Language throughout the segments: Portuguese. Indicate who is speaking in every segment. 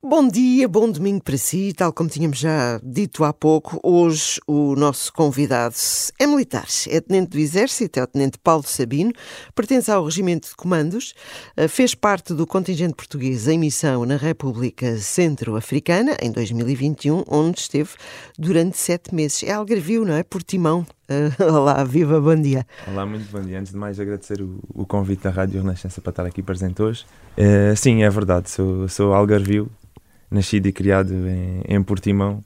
Speaker 1: Bom dia, bom domingo para si. Tal como tínhamos já dito há pouco, hoje o nosso convidado é militar. É tenente do Exército, é o tenente Paulo Sabino, pertence ao Regimento de Comandos, eh, fez parte do contingente português em missão na República Centro-Africana em 2021, onde esteve durante sete meses. É algarvio, não é? Por timão. Uh, olá, viva, bom dia.
Speaker 2: Olá, muito bom dia. Antes de mais, agradecer o, o convite da Rádio Renascença para estar aqui presente hoje. Uh, sim, é verdade, sou, sou algarvio, nascido e criado em, em Portimão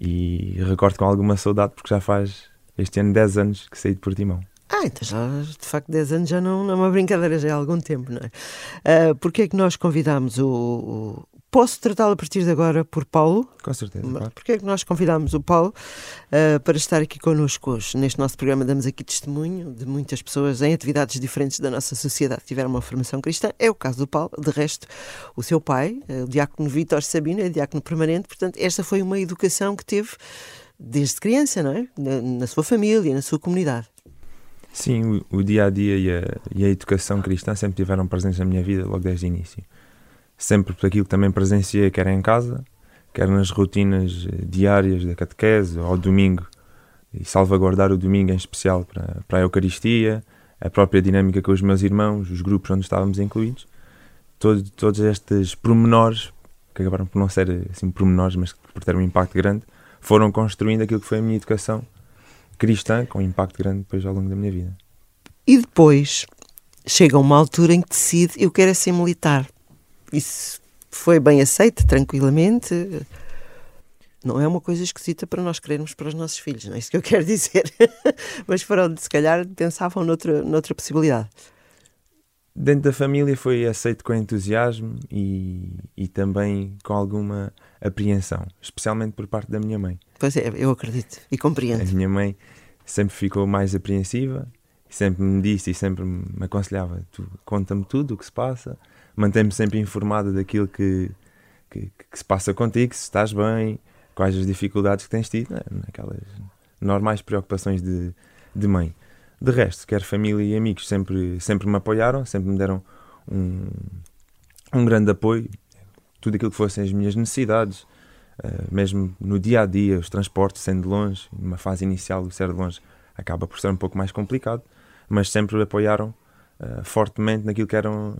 Speaker 2: e recordo com alguma saudade porque já faz este ano 10 anos que saí de Portimão.
Speaker 1: Ah, então já, de facto, 10 anos já não, não é uma brincadeira, já há algum tempo, não é? Uh, Porquê é que nós convidámos o Posso tratá-lo a partir de agora por Paulo?
Speaker 2: Com certeza. Claro.
Speaker 1: Porque é que nós convidámos o Paulo uh, para estar aqui connosco hoje? Neste nosso programa damos aqui testemunho de muitas pessoas em atividades diferentes da nossa sociedade que tiveram uma formação cristã. É o caso do Paulo. De resto, o seu pai, uh, o diácono Vítor Sabino, é diácono permanente. Portanto, esta foi uma educação que teve desde criança, não é? Na, na sua família, na sua comunidade.
Speaker 2: Sim, o, o dia a dia e a, e a educação cristã sempre tiveram presentes na minha vida logo desde o início sempre por aquilo que também presenciei, quer em casa, quer nas rotinas eh, diárias da catequese, ao domingo, e salvaguardar o domingo em especial para, para a Eucaristia, a própria dinâmica com os meus irmãos, os grupos onde estávamos incluídos, todo, todos estes pormenores, que acabaram por não ser assim pormenores, mas por ter um impacto grande, foram construindo aquilo que foi a minha educação cristã, com um impacto grande depois ao longo da minha vida.
Speaker 1: E depois chega uma altura em que decide, eu quero é ser militar isso foi bem aceito, tranquilamente. Não é uma coisa esquisita para nós querermos para os nossos filhos, não é isso que eu quero dizer. Mas onde, se calhar, pensavam noutra, noutra possibilidade.
Speaker 2: Dentro da família foi aceito com entusiasmo e, e também com alguma apreensão, especialmente por parte da minha mãe.
Speaker 1: Pois é, eu acredito e compreendo.
Speaker 2: A minha mãe sempre ficou mais apreensiva, sempre me disse e sempre me aconselhava: conta-me tudo o que se passa, mantém-me sempre informado daquilo que, que, que, se passa contigo, se estás bem, quais as dificuldades que tens tido, né? aquelas normais preocupações de, de mãe. De resto, quer família e amigos sempre, sempre me apoiaram, sempre me deram um, um grande apoio, tudo aquilo que fossem as minhas necessidades, uh, mesmo no dia a dia, os transportes sendo longe, numa fase inicial, o ser de longe acaba por ser um pouco mais complicado, mas sempre apoiaram uh, fortemente naquilo que eram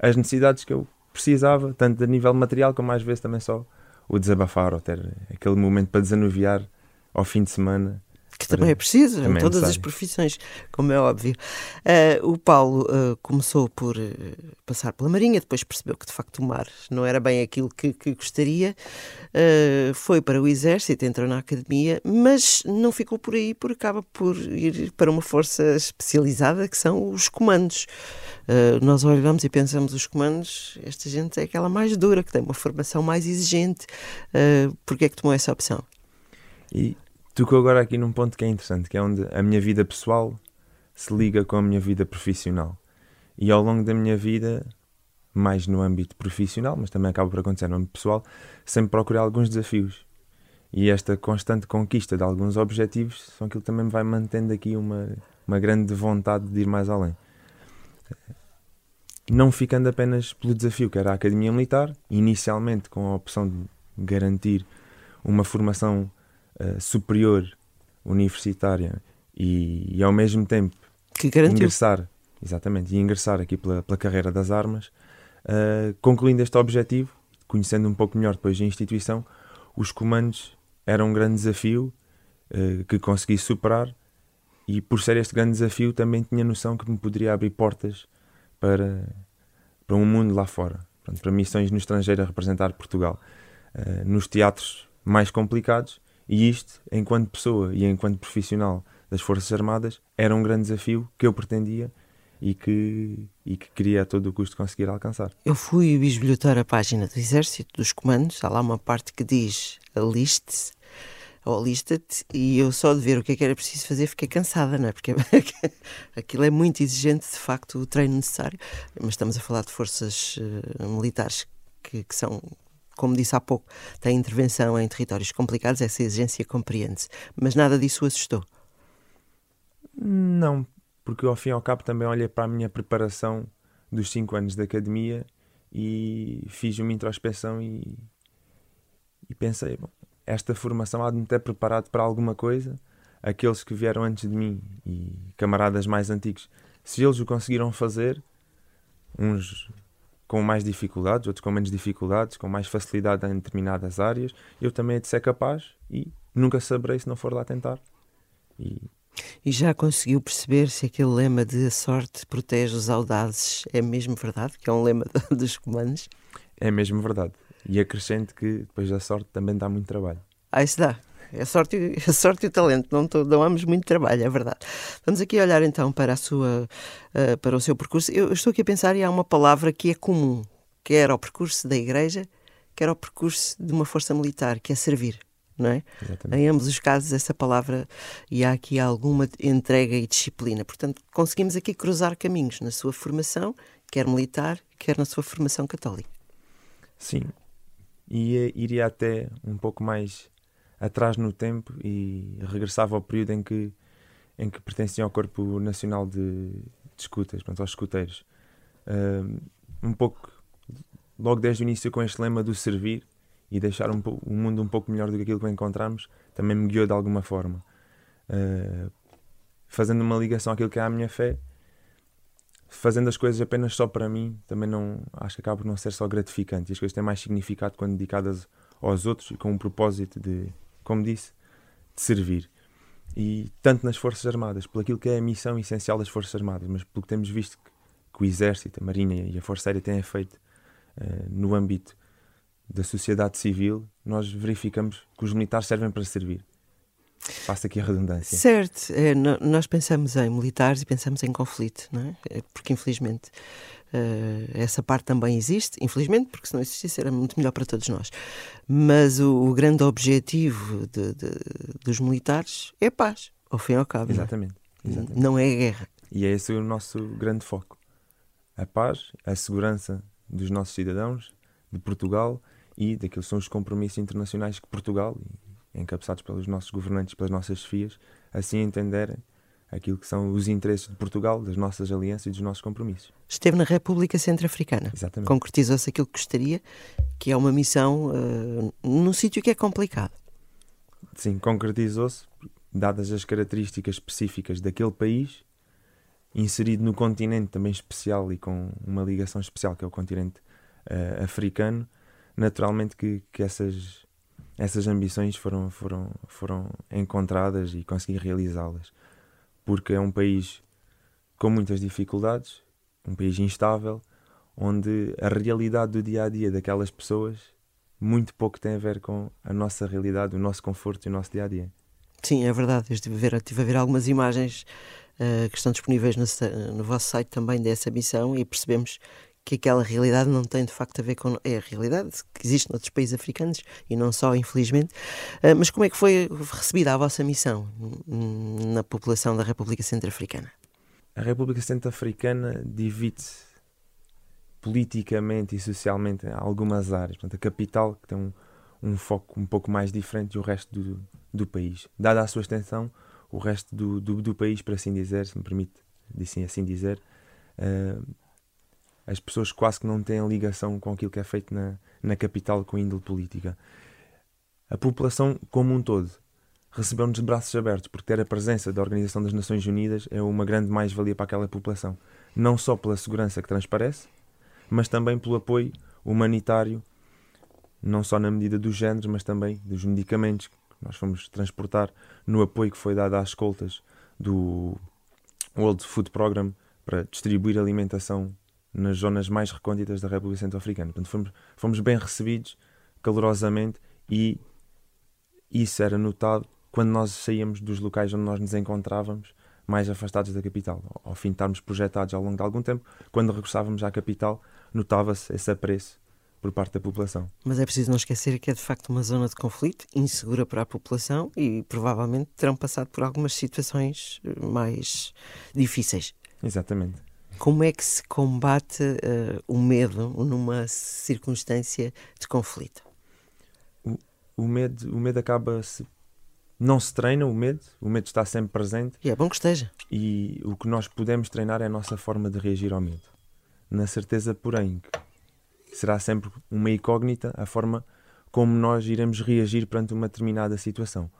Speaker 2: as necessidades que eu precisava, tanto a nível material como às vezes também só o desabafar ou ter aquele momento para desanuviar ao fim de semana
Speaker 1: que também é preciso, também em todas as profissões, como é óbvio. Uh, o Paulo uh, começou por uh, passar pela Marinha, depois percebeu que de facto o mar não era bem aquilo que, que gostaria, foi para o Exército, entrou na Academia, mas não ficou por aí, porque acaba por ir para uma força especializada que são os comandos. nós olhamos e pensamos os comandos, esta gente é aquela mais dura, que tem uma formação mais exigente. Porquê é que tomou essa opção?
Speaker 2: E tocou agora aqui num ponto que é interessante, que é onde a minha vida pessoal se liga com a minha vida profissional. E ao longo da minha vida, mais no âmbito profissional, mas também acaba por acontecer no âmbito pessoal, sempre procurei alguns desafios. E esta constante conquista de alguns objetivos são aquilo que também me vai mantendo aqui uma, uma grande vontade de ir mais além. Não ficando apenas pelo desafio que era a Academia Militar, inicialmente com a opção de garantir uma formação uh, superior universitária e, e, ao mesmo tempo ingressar exatamente e ingressar aqui pela, pela carreira das armas uh, concluindo este objetivo conhecendo um pouco melhor depois a instituição os comandos eram um grande desafio uh, que consegui superar e por ser este grande desafio também tinha noção que me poderia abrir portas para, para um mundo lá fora Pronto, para missões no estrangeiro a representar Portugal. Uh, nos teatros mais complicados e isto, enquanto pessoa e enquanto profissional das Forças Armadas, era um grande desafio que eu pretendia e que, e que queria a todo o custo conseguir alcançar.
Speaker 1: Eu fui bisbilhotar a página do Exército, dos comandos, há lá uma parte que diz aliste-se ou alista-te, e eu só de ver o que é que era preciso fazer fiquei cansada, não é? Porque aquilo é muito exigente, de facto, o treino necessário, mas estamos a falar de forças uh, militares que, que são como disse há pouco, tem intervenção em territórios complicados, essa exigência compreende-se. Mas nada disso o assustou?
Speaker 2: Não, porque ao fim e ao cabo também olhei para a minha preparação dos cinco anos de academia e fiz uma introspeção e, e pensei, bom, esta formação há de me ter preparado para alguma coisa. Aqueles que vieram antes de mim e camaradas mais antigos, se eles o conseguiram fazer, uns com mais dificuldades, outros com menos dificuldades, com mais facilidade em determinadas áreas, eu também hei de ser capaz e nunca saberei se não for lá tentar.
Speaker 1: E e já conseguiu perceber se aquele lema de a sorte protege os audazes é mesmo verdade? Que é um lema dos comandos?
Speaker 2: É mesmo verdade. E acrescente que depois da sorte também dá muito trabalho.
Speaker 1: Ah, isso dá. A sorte, a sorte e o talento não, dão ambos muito trabalho, é verdade. Vamos aqui olhar então para, a sua, uh, para o seu percurso. Eu estou aqui a pensar e há uma palavra que é comum, que era o percurso da igreja, que era o percurso de uma força militar, que é servir não é? Exatamente. Em ambos os casos, essa palavra e há aqui alguma entrega e disciplina. Portanto, conseguimos aqui cruzar caminhos na sua formação, quer militar, quer na sua formação católica.
Speaker 2: Sim, e iria até um pouco mais atrás no tempo e regressava ao período em que em que pertencia ao Corpo Nacional de, de Escutas, portanto, aos escuteiros. Um pouco, logo desde o início, com este lema do servir, e deixar um o mundo um pouco melhor do que aquilo que encontramos também me guiou de alguma forma. Fazendo uma ligação àquilo que é a minha fé, fazendo as coisas apenas só para mim, também não acho que acaba por não ser só gratificante. As coisas têm mais significado quando dedicadas aos outros e com o propósito de, como disse, de servir. E tanto nas Forças Armadas, por aquilo que é a missão essencial das Forças Armadas, mas pelo que temos visto que, que o Exército, a Marinha e a Força Aérea têm feito uh, no âmbito da sociedade civil, nós verificamos que os militares servem para servir. Faço aqui a redundância.
Speaker 1: Certo, é, nós pensamos em militares e pensamos em conflito, não é? é porque infelizmente uh, essa parte também existe, infelizmente, porque se não existisse era muito melhor para todos nós. Mas o, o grande objetivo de, de, dos militares é a paz, ao fim e ao cabo.
Speaker 2: Exatamente.
Speaker 1: Não, Exatamente. não é a guerra.
Speaker 2: E é esse o nosso grande foco. A paz, a segurança dos nossos cidadãos, de Portugal e daqueles são os compromissos internacionais que Portugal, encabeçados pelos nossos governantes, pelas nossas chefias, assim entenderem aquilo que são os interesses de Portugal, das nossas alianças e dos nossos compromissos.
Speaker 1: Esteve na República Centro-Africana.
Speaker 2: Exatamente.
Speaker 1: Concretizou-se aquilo que gostaria, que é uma missão uh, num sítio que é complicado.
Speaker 2: Sim, concretizou-se, dadas as características específicas daquele país, inserido no continente também especial e com uma ligação especial, que é o continente uh, africano, naturalmente que, que essas, essas ambições foram, foram, foram encontradas e consegui realizá-las. Porque é um país com muitas dificuldades, um país instável, onde a realidade do dia a dia daquelas pessoas muito pouco tem a ver com a nossa realidade, o nosso conforto e o nosso dia a dia.
Speaker 1: Sim, é verdade. Eu estive a ver, estive a ver algumas imagens uh, que estão disponíveis no, no vosso site também dessa missão e percebemos que aquela realidade não tem de facto a ver com. É a realidade que existe noutros países africanos e não só, infelizmente. Uh, mas como é que foi recebida a vossa missão na população da República Centro-Africana?
Speaker 2: A República Centro-Africana divide-se politicamente e socialmente em algumas áreas. Portanto, a capital, que tem um, um foco um pouco mais diferente do resto do, do país. Dada a sua extensão, o resto do, do, do país, para assim dizer, se me permite assim, assim dizer, uh, as pessoas quase que não têm ligação com aquilo que é feito na, na capital com índole política. A população como um todo recebeu-nos de braços abertos, porque ter a presença da Organização das Nações Unidas é uma grande mais-valia para aquela população. Não só pela segurança que transparece, mas também pelo apoio humanitário, não só na medida dos géneros, mas também dos medicamentos que nós fomos transportar no apoio que foi dado às escoltas do World Food Program para distribuir alimentação nas zonas mais recônditas da República Centro-Africana. Portanto, fomos, fomos bem recebidos calorosamente e isso era notado quando nós saíamos dos locais onde nós nos encontrávamos mais afastados da capital. Ao fim de estarmos projetados ao longo de algum tempo, quando regressávamos à capital, notava-se esse apreço por parte da população.
Speaker 1: Mas é preciso não esquecer que é de facto uma zona de conflito, insegura para a população e provavelmente terão passado por algumas situações mais difíceis.
Speaker 2: Exatamente.
Speaker 1: Como é que se combate uh, o medo numa circunstância de conflito?
Speaker 2: O, o medo, o medo acaba se não se treina o medo, o medo está sempre presente.
Speaker 1: E é bom que esteja.
Speaker 2: E o que nós podemos treinar é a nossa forma de reagir ao medo. Na certeza, porém, que será sempre uma incógnita a forma como nós iremos reagir perante uma determinada situação.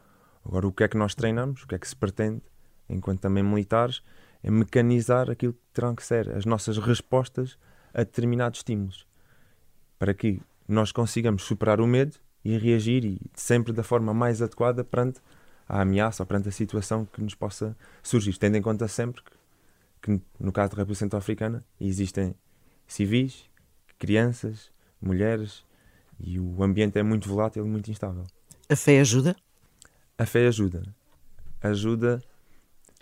Speaker 2: Agora, o que é que nós treinamos, o que é que se pretende, enquanto também militares, é mecanizar aquilo que terão que ser as nossas respostas a determinados estímulos, para que nós consigamos superar o medo e reagir e sempre da forma mais adequada perante a ameaça ou perante a situação que nos possa surgir, tendo em conta sempre que, que no caso da República Centro-Africana existem civis, crianças, mulheres e o ambiente é muito volátil e muito instável.
Speaker 1: A fé ajuda?
Speaker 2: A fé ajuda. Ajuda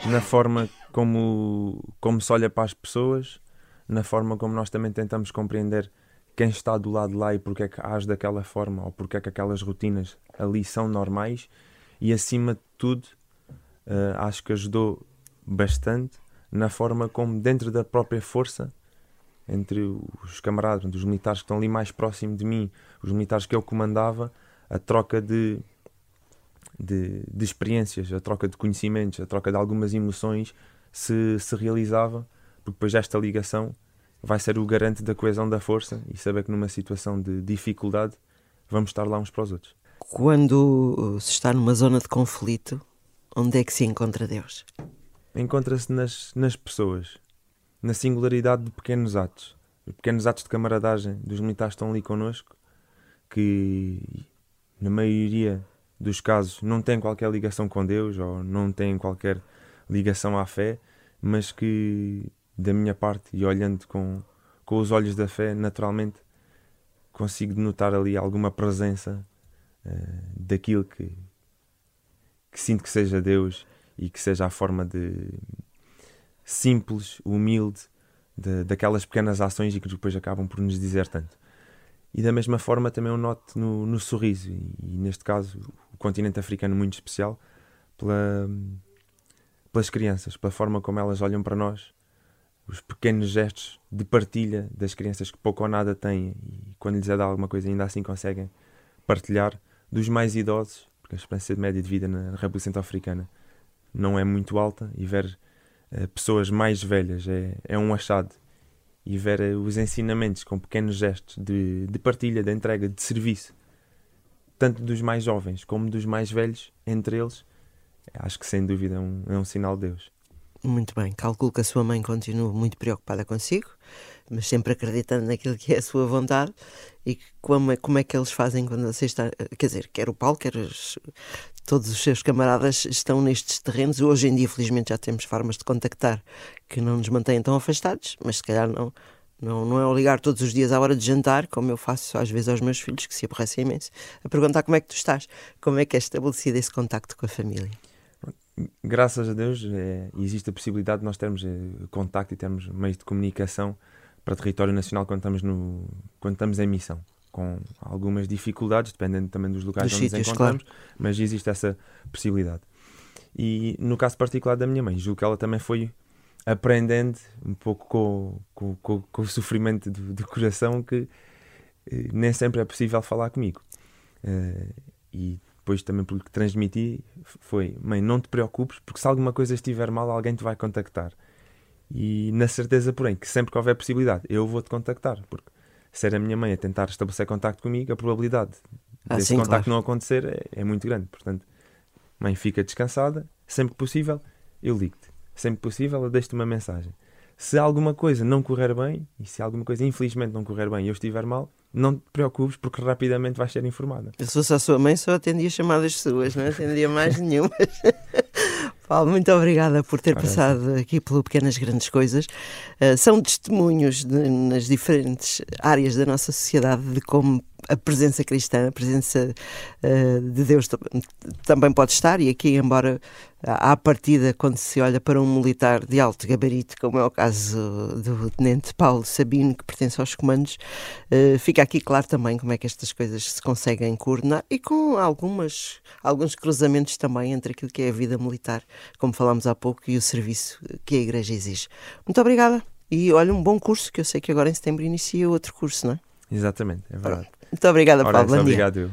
Speaker 2: na forma como, como se olha para as pessoas, na forma como nós também tentamos compreender quem está do lado de lá e porque é que age daquela forma ou porque é que aquelas rotinas ali são normais. E acima de tudo uh, acho que ajudou bastante na forma como dentro da própria força entre os camaradas, os militares que estão ali mais próximo de mim, os militares que eu comandava, a troca de, de, de experiências, a troca de conhecimentos, a troca de algumas emoções se, se realizava, porque depois esta ligação vai ser o garante da coesão da força e saber que numa situação de dificuldade vamos estar lá uns para os outros.
Speaker 1: Quando uh, se está numa zona de conflito, onde é que se encontra Deus?
Speaker 2: Encontra-se nas, nas pessoas, na singularidade de pequenos atos, de pequenos atos de camaradagem dos militares que estão ali connosco, que na maioria dos casos não têm qualquer ligação com Deus ou não têm qualquer ligação à fé, mas que da minha parte e olhando com, com os olhos da fé, naturalmente consigo notar ali alguma presença uh, daquilo que, que sinto que seja Deus e que seja a forma de simples, humilde, de, daquelas pequenas ações e que depois acabam por nos dizer tanto. E da mesma forma também eu noto no, no sorriso, e, e, neste caso continente africano muito especial, pela, pelas crianças, pela forma como elas olham para nós os pequenos gestos de partilha das crianças que pouco ou nada têm e quando lhes é dado alguma coisa ainda assim conseguem partilhar dos mais idosos, porque a esperança de média de vida na República Centro-Africana não é muito alta e ver uh, pessoas mais velhas é, é um achado e ver uh, os ensinamentos com pequenos gestos de, de partilha, de entrega, de serviço, tanto dos mais jovens como dos mais velhos, entre eles, acho que sem dúvida é um, é um sinal de Deus.
Speaker 1: Muito bem, calculo que a sua mãe continua muito preocupada consigo, mas sempre acreditando naquilo que é a sua vontade e como é, como é que eles fazem quando você está. Quer dizer, quer o Paulo, quer os, todos os seus camaradas estão nestes terrenos. Hoje em dia, felizmente, já temos formas de contactar que não nos mantêm tão afastados, mas se calhar não, não, não é ligar todos os dias à hora de jantar, como eu faço às vezes aos meus filhos, que se aborrecem imenso, a perguntar como é que tu estás, como é que é estabelecido esse contacto com a família
Speaker 2: graças a Deus, é, existe a possibilidade de nós termos é, contacto e termos meios de comunicação para o território nacional quando estamos, no, quando estamos em missão. Com algumas dificuldades, dependendo também dos locais dos onde sítios, nos encontramos, claro. mas existe essa possibilidade. E no caso particular da minha mãe, julgo que ela também foi aprendendo um pouco com, com, com, com o sofrimento do, do, coração que eh, nem sempre é possível falar comigo. Uh, e depois também pelo que transmiti foi: mãe, não te preocupes, porque se alguma coisa estiver mal, alguém te vai contactar. E na certeza, porém, que sempre que houver possibilidade, eu vou-te contactar, porque se era a minha mãe a tentar estabelecer contacto comigo, a probabilidade ah, desse sim, contacto claro. não acontecer é, é, muito grande. Portanto, mãe, fica descansada, sempre que possível, eu ligo-te. Sempre possível, eu deixo-te uma mensagem. Se alguma coisa não correr bem, e se alguma coisa infelizmente não correr bem e eu estiver mal, não te preocupes porque rapidamente vais ser informada.
Speaker 1: Eu sou a sua mãe, só atendia chamadas suas, não atendia mais nenhuma. Paulo, muito obrigada por ter Parece. passado aqui pelo Pequenas Grandes Coisas. Uh, são testemunhos de, nas diferentes áreas da nossa sociedade de como a presença cristã, a presença uh, de Deus também pode estar, e aqui, embora à partida, quando se olha para um militar de alto gabarito, como é o caso do Tenente Paulo Sabino, que pertence aos comandos, uh, fica aqui claro também como é que estas coisas se conseguem coordenar e com algumas, alguns cruzamentos também entre aquilo que é a vida militar, como falámos há pouco, e o serviço que a Igreja exige. Muito obrigada. E olha, um bom curso, que eu sei que agora em setembro inicia outro curso, não é?
Speaker 2: Exatamente, é verdade.
Speaker 1: Muito obrigada, Paulo. Bom
Speaker 2: obrigado.